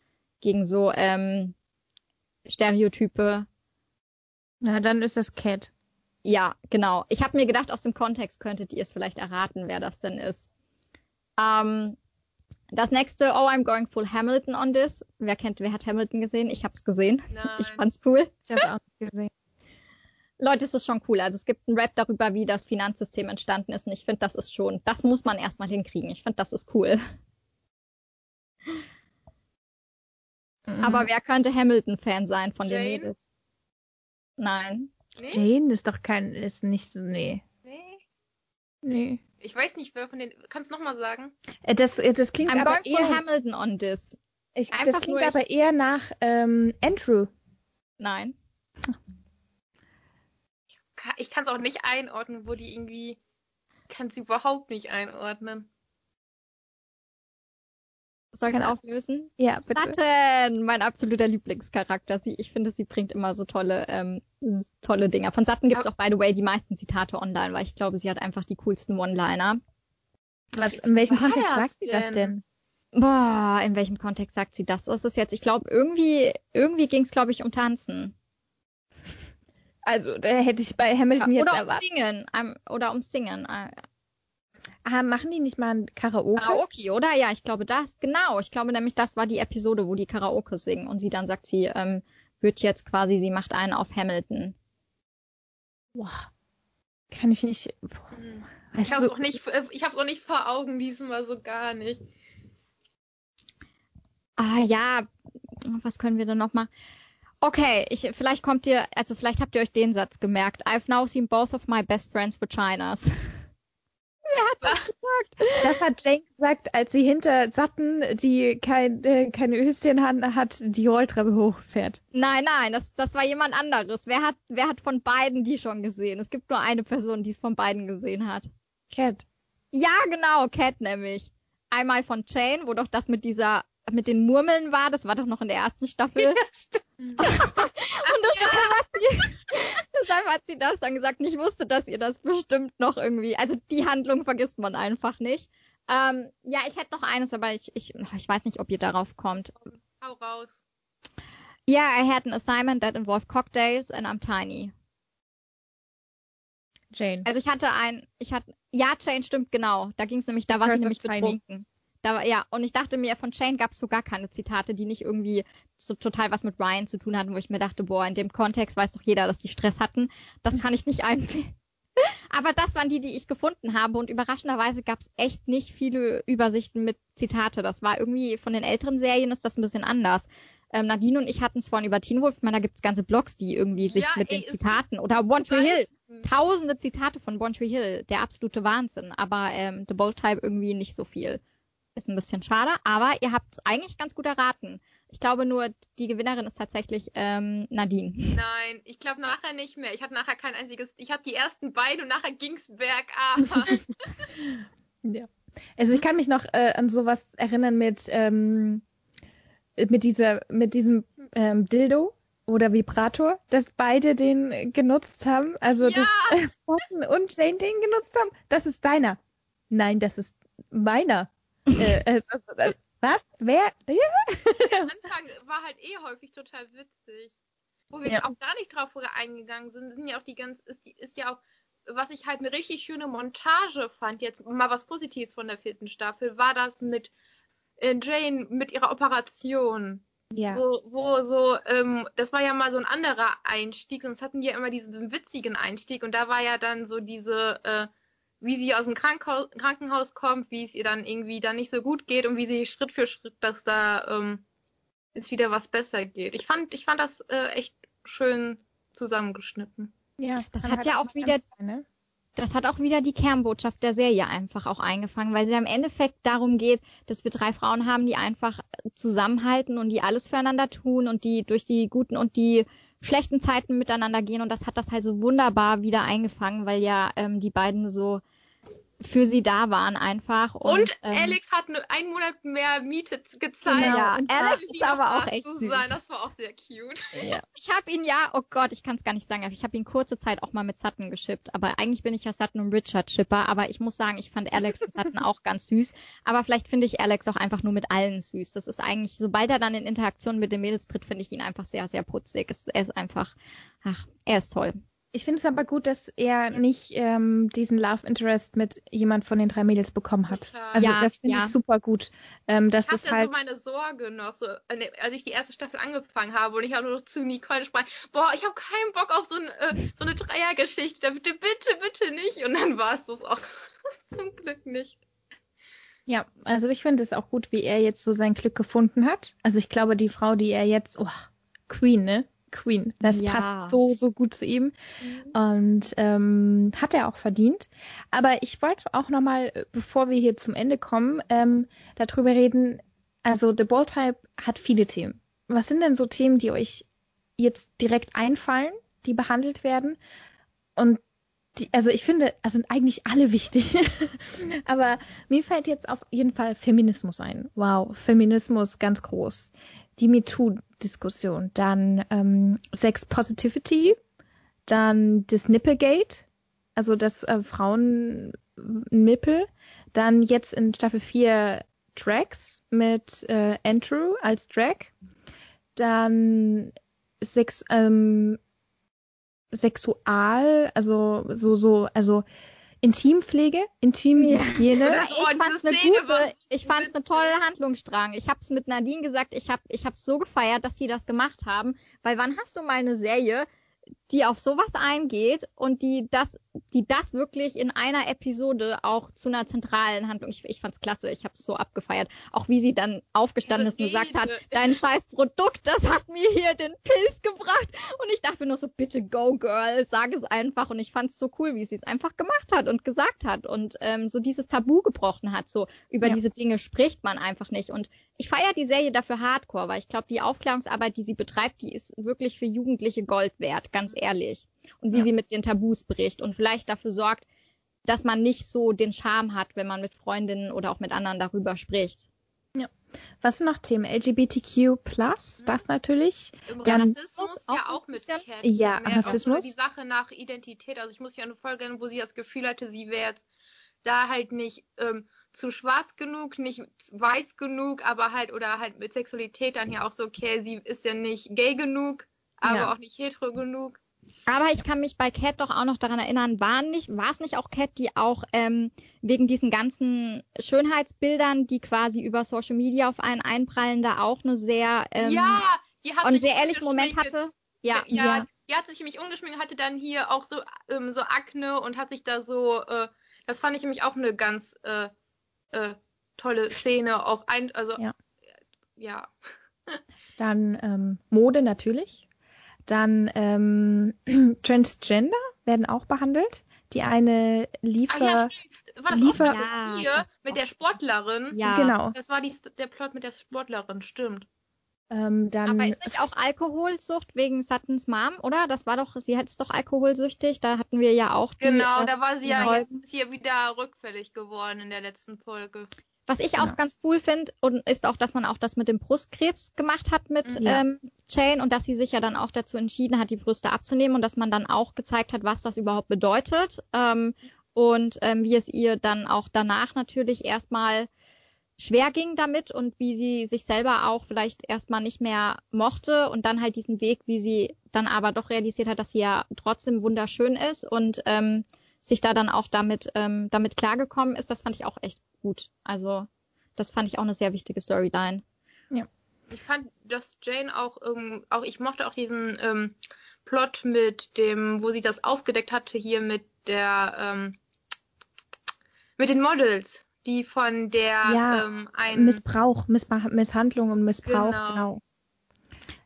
gegen so ähm, Stereotype. Na, dann ist das Cat. Ja, genau. Ich habe mir gedacht, aus dem Kontext könntet ihr es vielleicht erraten, wer das denn ist. Ähm, das nächste, oh, I'm going full Hamilton on this. Wer kennt, wer hat Hamilton gesehen? Ich hab's gesehen. [LAUGHS] Nein. Ich fand's cool. Ich habe auch nicht gesehen. [LAUGHS] Leute, es ist schon cool. Also es gibt einen Rap darüber, wie das Finanzsystem entstanden ist. Und ich finde, das ist schon, das muss man erstmal hinkriegen. Ich finde, das ist cool. Mhm. Aber wer könnte Hamilton-Fan sein von den Jane? Mädels? Nein. Nee? Jane ist doch kein, ist nicht so, nee. Nee. Nee. Ich weiß nicht, wer von den. Kannst du nochmal sagen? Äh, Das, äh, das klingt I'm aber going eher, Hamilton on this. ich, das klingt aber eher nach ähm, Andrew. Nein. Ich kann es auch nicht einordnen, wo die irgendwie. Kann sie überhaupt nicht einordnen. Soll ich Keine auflösen? Ja, bitte. Satten, mein absoluter Lieblingscharakter. Sie, ich finde, sie bringt immer so tolle, ähm, tolle Dinger. Von Satten gibt's Aber- auch, by the way, die meisten Zitate online, weil ich glaube, sie hat einfach die coolsten One-Liner. Was, in welchem war Kontext sagt sie das denn? Boah, in welchem Kontext sagt sie das? Ist jetzt? Ich glaube, irgendwie, irgendwie ging's, glaube ich, um Tanzen. Also, da hätte ich bei Hamilton jetzt Oder um erwartet. Singen. Ähm, oder um Singen. Ah, machen die nicht mal ein Karaoke? Karaoke, oder? Ja, ich glaube das, genau. Ich glaube nämlich, das war die Episode, wo die Karaoke singen. Und sie dann sagt, sie ähm, wird jetzt quasi, sie macht einen auf Hamilton. Boah. Kann ich nicht. Boah. Hm. Ich hab's du, auch nicht, äh, ich hab's auch nicht vor Augen diesmal so gar nicht. Ah ja, was können wir denn noch mal? Okay, ich, vielleicht kommt ihr, also vielleicht habt ihr euch den Satz gemerkt. I've now seen both of my best friends vaginas. [LAUGHS] [LAUGHS] das hat Jane gesagt, als sie hinter Satten, die kein, äh, keine Höschen hat, hat, die Rolltreppe hochfährt. Nein, nein, das, das war jemand anderes. Wer hat, wer hat von beiden die schon gesehen? Es gibt nur eine Person, die es von beiden gesehen hat. Cat. Ja, genau, Cat nämlich. Einmal von Chain, wo doch das mit dieser mit den Murmeln war, das war doch noch in der ersten Staffel. Ja, [LAUGHS] und deshalb, ja. hat sie, deshalb hat sie das dann gesagt. Und ich wusste, dass ihr das bestimmt noch irgendwie. Also die Handlung vergisst man einfach nicht. Ähm, ja, ich hätte noch eines, aber ich, ich, ich weiß nicht, ob ihr darauf kommt. Hau raus. Yeah, I had an assignment that involved cocktails and I'm tiny. Jane. Also ich hatte ein, ich hatte, ja, Jane stimmt genau. Da ging es nämlich, da war sie nämlich betrunken. Da ja, und ich dachte mir, von Jane gab es so gar keine Zitate, die nicht irgendwie so total was mit Ryan zu tun hatten, wo ich mir dachte, boah, in dem Kontext weiß doch jeder, dass die Stress hatten. Das kann ich nicht einfügen. [LAUGHS] Aber das waren die, die ich gefunden habe und überraschenderweise gab es echt nicht viele Übersichten mit Zitate. Das war irgendwie von den älteren Serien ist das ein bisschen anders. Ähm, Nadine und ich hatten es vorhin über Teen Wolf. Ich meine, da gibt es ganze Blogs, die irgendwie sich ja, mit ey, den Zitaten oder One Tree Hill, tausende Zitate von One Tree Hill, der absolute Wahnsinn. Aber ähm, The Bold Type irgendwie nicht so viel. Ist ein bisschen schade, aber ihr habt es eigentlich ganz gut erraten. Ich glaube nur, die Gewinnerin ist tatsächlich ähm, Nadine. Nein, ich glaube nachher nicht mehr. Ich hatte nachher kein einziges. Ich hatte die ersten beiden und nachher ging's bergab. [LAUGHS] ja. Also ich kann mich noch äh, an sowas erinnern mit ähm, mit dieser mit diesem ähm, Dildo oder Vibrator, dass beide den genutzt haben. Also ja. dass äh, und Jane den genutzt haben. Das ist deiner. Nein, das ist meiner. Äh, äh, was? Wer? Der Anfang war halt eh häufig total witzig. Wo wir ja. auch gar nicht drauf eingegangen sind, sind ja auch die ganz, ist, die, ist ja auch, was ich halt eine richtig schöne Montage fand, jetzt mal was Positives von der vierten Staffel, war das mit äh, Jane mit ihrer Operation. Ja. Wo, wo so, ähm, das war ja mal so ein anderer Einstieg, sonst hatten die ja immer diesen witzigen Einstieg und da war ja dann so diese, äh, wie sie aus dem Krankhaus, Krankenhaus kommt, wie es ihr dann irgendwie dann nicht so gut geht und wie sie Schritt für Schritt, dass da ähm, jetzt wieder was besser geht. Ich fand, ich fand das äh, echt schön zusammengeschnitten. Ja, das hat ja auch wieder, ne? das hat auch wieder die Kernbotschaft der Serie einfach auch eingefangen, weil sie am Endeffekt darum geht, dass wir drei Frauen haben, die einfach zusammenhalten und die alles füreinander tun und die durch die guten und die schlechten Zeiten miteinander gehen. Und das hat das halt so wunderbar wieder eingefangen, weil ja ähm, die beiden so für sie da waren einfach. Und, und ähm, Alex hat ne, einen Monat mehr Miete gezahlt. Genau. Ja, Alex ist aber auch echt süß. Sein. Das war auch sehr cute. Ja. [LAUGHS] Ich habe ihn ja, oh Gott, ich kann es gar nicht sagen, aber ich habe ihn kurze Zeit auch mal mit Sutton geschippt. Aber eigentlich bin ich ja Sutton und Richard Chipper. Aber ich muss sagen, ich fand Alex und Sutton [LAUGHS] auch ganz süß. Aber vielleicht finde ich Alex auch einfach nur mit allen süß. Das ist eigentlich, sobald er dann in Interaktion mit den Mädels tritt, finde ich ihn einfach sehr, sehr putzig. Er ist einfach, ach, er ist toll. Ich finde es aber gut, dass er nicht ähm, diesen Love Interest mit jemand von den drei Mädels bekommen hat. Total. Also ja, das finde ja. ich super gut. Ähm, das ich hatte ist halt so meine Sorge noch, so, als ich die erste Staffel angefangen habe und ich habe nur noch zu Nicole gesprochen, boah, ich habe keinen Bock auf so, ein, äh, so eine Dreiergeschichte, bitte, bitte, bitte nicht. Und dann war es das auch [LAUGHS] zum Glück nicht. Ja, also ich finde es auch gut, wie er jetzt so sein Glück gefunden hat. Also ich glaube, die Frau, die er jetzt, oh, Queen, ne? Queen. Das ja. passt so, so gut zu ihm. Mhm. Und ähm, hat er auch verdient. Aber ich wollte auch nochmal, bevor wir hier zum Ende kommen, ähm, darüber reden. Also The Ball Type hat viele Themen. Was sind denn so Themen, die euch jetzt direkt einfallen, die behandelt werden? Und die, also ich finde, es sind eigentlich alle wichtig. [LAUGHS] Aber mir fällt jetzt auf jeden Fall Feminismus ein. Wow, Feminismus ganz groß. Die MeToo-Diskussion, dann ähm, Sex Positivity, dann das Nipplegate, also das äh, Frauen Nippel, dann jetzt in Staffel 4 Drags mit äh, Andrew als Drag, dann Sex, ähm, Sexual, also so, so, also Intimpflege, Intimhygiene. Ja. [LAUGHS] Ich fand's eine gute, ich fand's eine tolle Handlungsstrang. Ich hab's mit Nadine gesagt, ich hab, ich hab's so gefeiert, dass sie das gemacht haben, weil wann hast du mal eine Serie, die auf sowas eingeht und die das, die das wirklich in einer Episode auch zu einer zentralen Handlung. Ich, ich fand's klasse, ich habe es so abgefeiert. Auch wie sie dann aufgestanden ist und gesagt hat, dein scheiß Produkt, das hat mir hier den Pilz gebracht. Und ich dachte mir nur so, bitte go girl, sag es einfach. Und ich fand's so cool, wie sie es einfach gemacht hat und gesagt hat und ähm, so dieses Tabu gebrochen hat. So über ja. diese Dinge spricht man einfach nicht. Und ich feiere die Serie dafür hardcore, weil ich glaube, die Aufklärungsarbeit, die sie betreibt, die ist wirklich für Jugendliche Gold wert, ganz ehrlich. Und wie ja. sie mit den Tabus bricht und vielleicht dafür sorgt, dass man nicht so den Charme hat, wenn man mit Freundinnen oder auch mit anderen darüber spricht. Ja. Was sind noch Themen? LGBTQ+, das natürlich. Dann- Rassismus auch ja auch mit. Ja, Mehr Rassismus. Die Sache nach Identität. Also ich muss mich an eine Folge erinnern, wo sie das Gefühl hatte, sie wäre jetzt da halt nicht ähm, zu schwarz genug, nicht weiß genug, aber halt, oder halt mit Sexualität dann hier auch so, okay, sie ist ja nicht gay genug, aber Ja. auch nicht hetero genug. Aber ich kann mich bei Cat doch auch noch daran erinnern, war nicht, war es nicht auch Cat, die auch ähm, wegen diesen ganzen Schönheitsbildern, die quasi über Social Media auf einen einprallen, da auch eine sehr ähm, ja, die hat und sich sehr ehrlichen Moment hatte? Ja, ja, ja. die hat sich nämlich umgeschminkt, hatte dann hier auch so, ähm, so Akne und hat sich da so, äh, das fand ich nämlich auch eine ganz äh, äh, tolle Szene, auch ein, also Ja. ja. Dann ähm, Mode natürlich. Dann ähm, [CLEARS THROAT] Transgender werden auch behandelt. Die eine Ach Liefer... ja, stimmt. War das Liefer- auch Ja, hier das mit der Sportlerin? ja. Genau. Das war die, der Plot mit der Sportlerin, stimmt. Ähm, dann Aber ist nicht auch Alkoholsucht wegen Suttons Mom, oder? Das war doch, sie ist doch alkoholsüchtig. Da hatten wir ja auch die. Genau, äh, da war sie ja jetzt hier wieder rückfällig geworden in der letzten Folge. Was ich Genau. auch ganz cool finde, und ist auch, dass man auch das mit dem Brustkrebs gemacht hat mit Ja. ähm, Jane und dass sie sich ja dann auch dazu entschieden hat, die Brüste abzunehmen und dass man dann auch gezeigt hat, was das überhaupt bedeutet. Ähm, und ähm, wie es ihr dann auch danach natürlich erstmal schwer ging damit und wie sie sich selber auch vielleicht erstmal nicht mehr mochte und dann halt diesen Weg, wie sie dann aber doch realisiert hat, dass sie ja trotzdem wunderschön ist und ähm, sich da dann auch damit, ähm, damit klargekommen ist, das fand ich auch echt gut. Also das fand ich auch eine sehr wichtige Storyline. Ich fand, dass Jane auch, ähm, auch ich mochte auch diesen ähm, Plot mit dem, wo sie das aufgedeckt hatte hier mit der, ähm, mit den Models, die von der Ja, ähm, ein Missbrauch, Missbrauch, Misshandlung und Missbrauch, Genau. genau.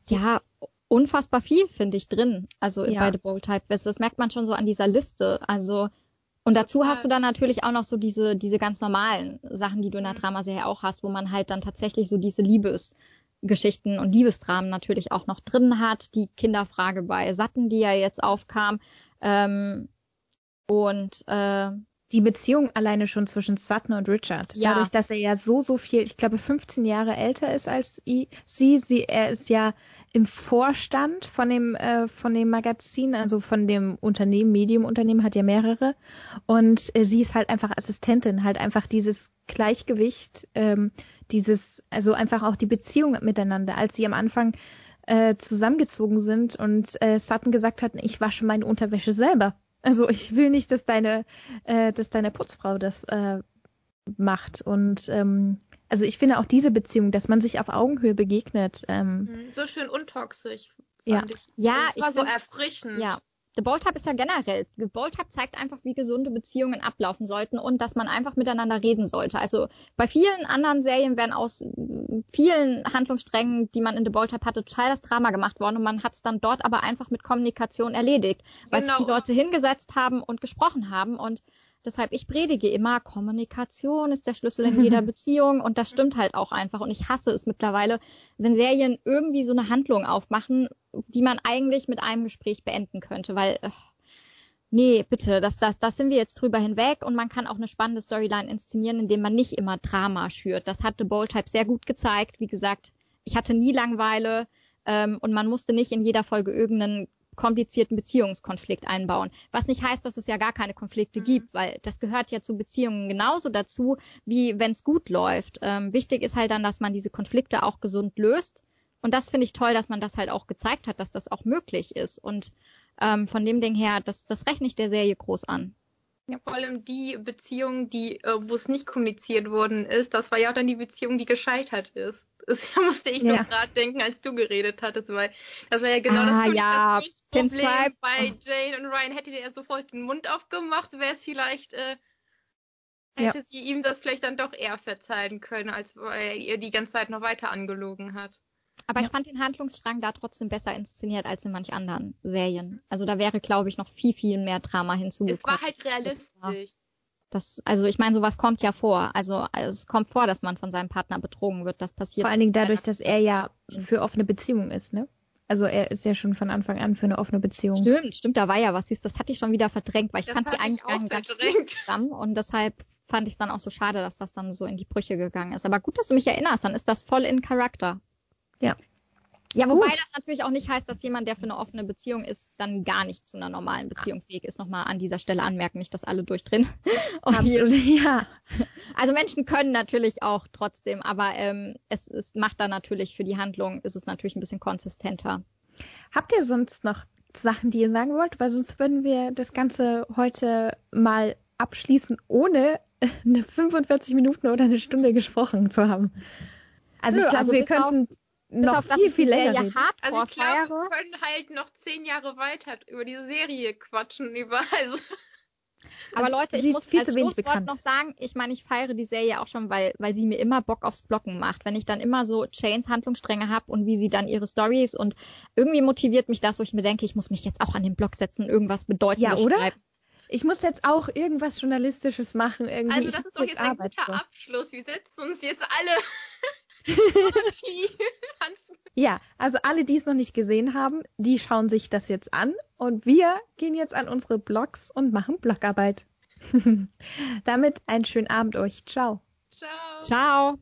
Ja, unfassbar viel finde ich drin. Also Ja. bei The Bold Type West. Das merkt man schon so an dieser Liste. Also und dazu hast du dann natürlich auch noch so diese, diese ganz normalen Sachen, die du in der Mhm. Dramaserie auch hast, wo man halt dann tatsächlich so diese Liebesgeschichten und Liebesdramen natürlich auch noch drin hat. Die Kinderfrage bei Satten, die ja jetzt aufkam. Ähm, und äh, Die Beziehung alleine schon zwischen Sutton und Richard. Ja. Dadurch, dass er ja so, so viel, ich glaube 15 Jahre älter ist als sie. sie er ist ja im Vorstand von dem, äh, von dem Magazin, also von dem Unternehmen, Medium-Unternehmen, hat ja mehrere. Und äh, sie ist halt einfach Assistentin, halt einfach dieses Gleichgewicht, ähm, dieses, also einfach auch die Beziehung miteinander, als sie am Anfang äh, zusammengezogen sind und äh, Sutton gesagt hat, ich wasche meine Unterwäsche selber. Also ich will nicht, dass deine, äh, dass deine Putzfrau das äh, macht. Und ähm, also ich finde auch diese Beziehung, dass man sich auf Augenhöhe begegnet. Ähm, Mhm, so schön untoxisch. Ja. Ich. Ja, ich war so find- erfrischend. Ja. The Bold Type ist ja generell. The Bold Type zeigt einfach, wie gesunde Beziehungen ablaufen sollten und dass man einfach miteinander reden sollte. Also bei vielen anderen Serien werden aus mm, vielen Handlungssträngen, die man in The Bold Type hatte, total das Drama gemacht worden und man hat es dann dort aber einfach mit Kommunikation erledigt, weil Genau. sich die Leute hingesetzt haben und gesprochen haben und Deshalb, ich predige immer, Kommunikation ist der Schlüssel in jeder [LAUGHS] Beziehung und das stimmt halt auch einfach. Und ich hasse es mittlerweile, wenn Serien irgendwie so eine Handlung aufmachen, die man eigentlich mit einem Gespräch beenden könnte, weil äh, nee, bitte, das, das, das sind wir jetzt drüber hinweg und man kann auch eine spannende Storyline inszenieren, indem man nicht immer Drama schürt. Das hat The Bold Type sehr gut gezeigt. Wie gesagt, ich hatte nie Langeweile ähm, und man musste nicht in jeder Folge irgendeinen komplizierten Beziehungskonflikt einbauen. Was nicht heißt, dass es ja gar keine Konflikte Mhm. gibt, weil das gehört ja zu Beziehungen genauso dazu, wie wenn es gut läuft. Ähm, wichtig ist halt dann, dass man diese Konflikte auch gesund löst. Und das finde ich toll, dass man das halt auch gezeigt hat, dass das auch möglich ist. Und ähm, von dem Ding her, das, das rechne ich der Serie groß an. Ja, vor allem die Beziehung, die, äh, wo es nicht kommuniziert worden ist, das war ja auch dann die Beziehung, die gescheitert ist. Das [LAUGHS] musste ich Ja. nur gerade denken, als du geredet hattest, weil das war ja genau Ah, das ja, Pinstripe. bei Jane und Ryan. Hätte der sofort den Mund aufgemacht, wäre es vielleicht, äh, hätte sie ihm das vielleicht dann doch eher verzeihen können, als weil er ihr die ganze Zeit noch weiter angelogen hat. Aber Ja. ich fand den Handlungsstrang da trotzdem besser inszeniert als in manch anderen Serien. Also da wäre, glaube ich, noch viel, viel mehr Drama Es hinzugekommen. war halt realistisch. Das, also ich meine, sowas kommt ja vor. Also es kommt vor, dass man von seinem Partner betrogen wird. Das passiert. vor allen Dingen dadurch, dass er ja für offene Beziehungen ist, ne? Also er ist ja schon von Anfang an für eine offene Beziehung. Stimmt, stimmt, da war ja was. Das hatte ich schon wieder verdrängt, weil ich Das fand ich eigentlich gar auch nicht zusammen und deshalb fand ich es dann auch so schade, dass das dann so in die Brüche gegangen ist. Aber gut, dass du mich erinnerst, dann ist das voll in Charakter. Ja. Ja, wobei Gut. das natürlich auch nicht heißt, dass jemand, der für eine offene Beziehung ist, dann gar nicht zu einer normalen Beziehung fähig ist. Nochmal an dieser Stelle anmerken, nicht, dass alle durchdrehen. [LAUGHS] Absolut, ja. [LAUGHS] also Menschen können natürlich auch trotzdem, aber ähm, es, es macht dann natürlich für die Handlung, ist es natürlich ein bisschen konsistenter. Habt ihr sonst noch Sachen, die ihr sagen wollt? Weil sonst würden wir das Ganze heute mal abschließen, ohne [LAUGHS] eine 45 Minuten oder eine Stunde gesprochen zu haben. Also Nö, ich glaube, also wir könnten Bis noch auf, dass viel, die viel länger Serie reden. Also Hardcore ich glaube, wir können halt noch zehn Jahre weiter über die Serie quatschen über. Also Aber Also, Leute, ich muss viel als zu wenig Schlusswort bekannt. noch sagen, ich meine, ich feiere die Serie auch schon, weil, weil sie mir immer Bock aufs Blocken macht. Wenn ich dann immer so Chains Handlungsstränge habe und wie sie dann ihre Stories und irgendwie motiviert mich das, wo ich mir denke, ich muss mich jetzt auch an den Block setzen, irgendwas Bedeutendes Ja, oder? schreiben. Ich muss jetzt auch irgendwas Journalistisches machen. Irgendwie. Also das ist doch jetzt ein Arbeit guter. Abschluss. Wir setzen uns jetzt alle [LAUGHS] Ja, also alle, die es noch nicht gesehen haben, die schauen sich das jetzt an und wir gehen jetzt an unsere Blogs und machen Blogarbeit. [LAUGHS] Damit einen schönen Abend euch. Ciao. Ciao. Ciao.